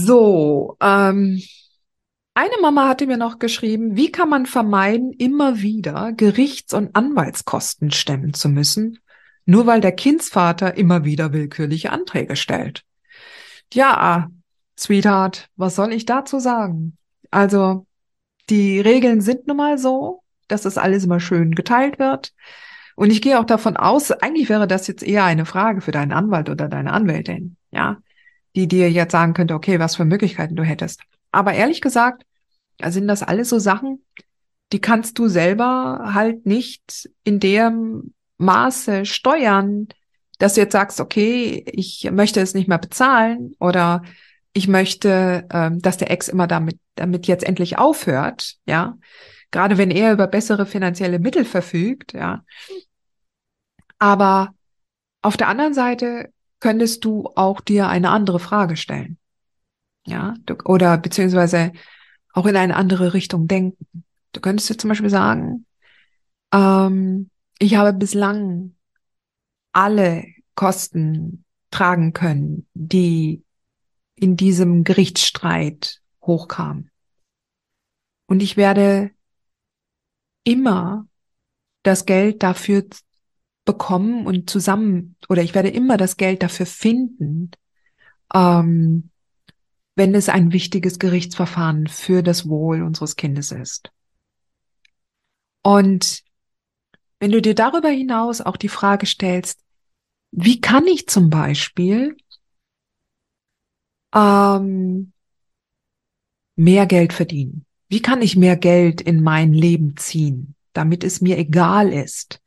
So, ähm, eine Mama hatte mir noch geschrieben, wie kann man vermeiden, immer wieder Gerichts- und Anwaltskosten stemmen zu müssen, nur weil der Kindsvater immer wieder willkürliche Anträge stellt. Ja, Sweetheart, was soll ich dazu sagen? Also, die Regeln sind nun mal so, dass das alles immer schön geteilt wird. Und ich gehe auch davon aus, eigentlich wäre das jetzt eher eine Frage für deinen Anwalt oder deine Anwältin, ja die dir jetzt sagen könnte, okay, was für Möglichkeiten du hättest. Aber ehrlich gesagt, sind das alles so Sachen, die kannst du selber halt nicht in dem Maße steuern, dass du jetzt sagst, okay, ich möchte es nicht mehr bezahlen oder ich möchte, ähm, dass der Ex immer damit, damit jetzt endlich aufhört, ja. Gerade wenn er über bessere finanzielle Mittel verfügt, ja. Aber auf der anderen Seite könntest du auch dir eine andere Frage stellen. Ja, du, oder beziehungsweise auch in eine andere Richtung denken. Du könntest dir zum Beispiel sagen, ähm, ich habe bislang alle Kosten tragen können, die in diesem Gerichtsstreit hochkamen. Und ich werde immer das Geld dafür bekommen und zusammen, oder ich werde immer das Geld dafür finden, ähm, wenn es ein wichtiges Gerichtsverfahren für das Wohl unseres Kindes ist. Und wenn du dir darüber hinaus auch die Frage stellst, wie kann ich zum Beispiel ähm, mehr Geld verdienen? Wie kann ich mehr Geld in mein Leben ziehen, damit es mir egal ist,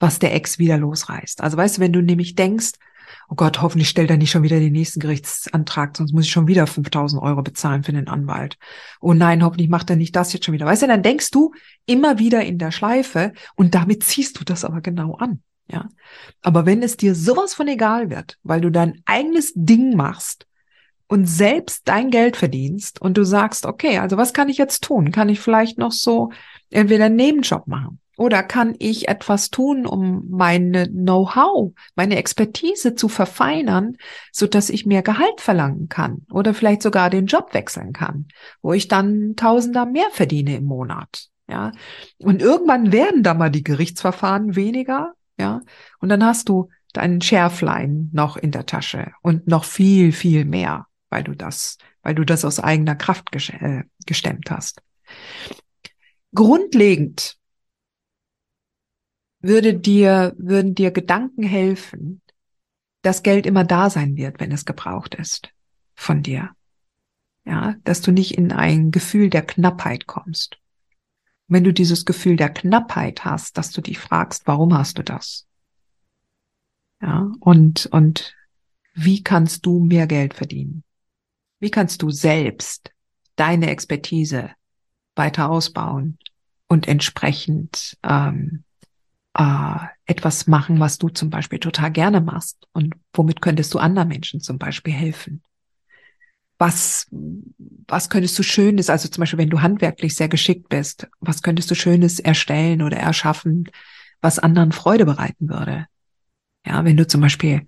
was der Ex wieder losreißt. Also weißt du, wenn du nämlich denkst, oh Gott, hoffentlich stellt er nicht schon wieder den nächsten Gerichtsantrag, sonst muss ich schon wieder 5000 Euro bezahlen für den Anwalt. Oh nein, hoffentlich macht er nicht das jetzt schon wieder. Weißt du, dann denkst du immer wieder in der Schleife und damit ziehst du das aber genau an. Ja. Aber wenn es dir sowas von egal wird, weil du dein eigenes Ding machst und selbst dein Geld verdienst und du sagst, okay, also was kann ich jetzt tun? Kann ich vielleicht noch so entweder einen Nebenjob machen oder kann ich etwas tun, um meine Know-how, meine Expertise zu verfeinern, so dass ich mehr Gehalt verlangen kann oder vielleicht sogar den Job wechseln kann, wo ich dann Tausender mehr verdiene im Monat. Ja. Und irgendwann werden da mal die Gerichtsverfahren weniger. Ja. Und dann hast du deinen Schärflein noch in der Tasche und noch viel, viel mehr, weil du das, weil du das aus eigener Kraft äh, gestemmt hast. Grundlegend würde dir, würden dir Gedanken helfen, dass Geld immer da sein wird, wenn es gebraucht ist von dir. Ja, dass du nicht in ein Gefühl der Knappheit kommst. wenn du dieses Gefühl der Knappheit hast, dass du dich fragst, warum hast du das? Ja, und, und wie kannst du mehr Geld verdienen? Wie kannst du selbst deine Expertise weiter ausbauen und entsprechend ähm, äh, etwas machen, was du zum Beispiel total gerne machst und womit könntest du anderen Menschen zum Beispiel helfen? Was, was könntest du Schönes, also zum Beispiel, wenn du handwerklich sehr geschickt bist, was könntest du Schönes erstellen oder erschaffen, was anderen Freude bereiten würde? Ja, wenn du zum Beispiel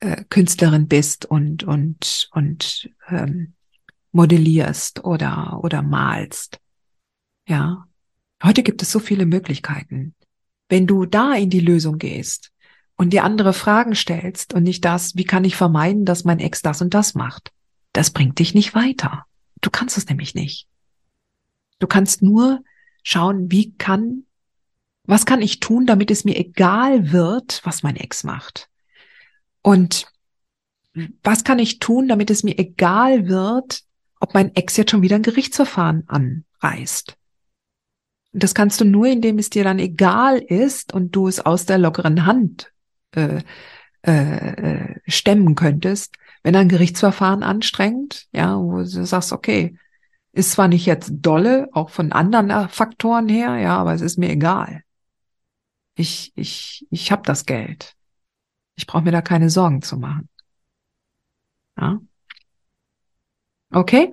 äh, Künstlerin bist und und und ähm, modellierst oder oder malst, ja. Heute gibt es so viele Möglichkeiten wenn du da in die Lösung gehst und dir andere Fragen stellst und nicht das, wie kann ich vermeiden, dass mein Ex das und das macht, das bringt dich nicht weiter. Du kannst es nämlich nicht. Du kannst nur schauen, wie kann, was kann ich tun, damit es mir egal wird, was mein Ex macht. Und was kann ich tun, damit es mir egal wird, ob mein Ex jetzt schon wieder ein Gerichtsverfahren anreißt. Das kannst du nur, indem es dir dann egal ist und du es aus der lockeren Hand äh, äh, stemmen könntest, wenn ein Gerichtsverfahren anstrengt, ja, wo du sagst, okay, ist zwar nicht jetzt dolle, auch von anderen äh, Faktoren her, ja, aber es ist mir egal. Ich, ich, ich habe das Geld. Ich brauche mir da keine Sorgen zu machen. Ja. Okay?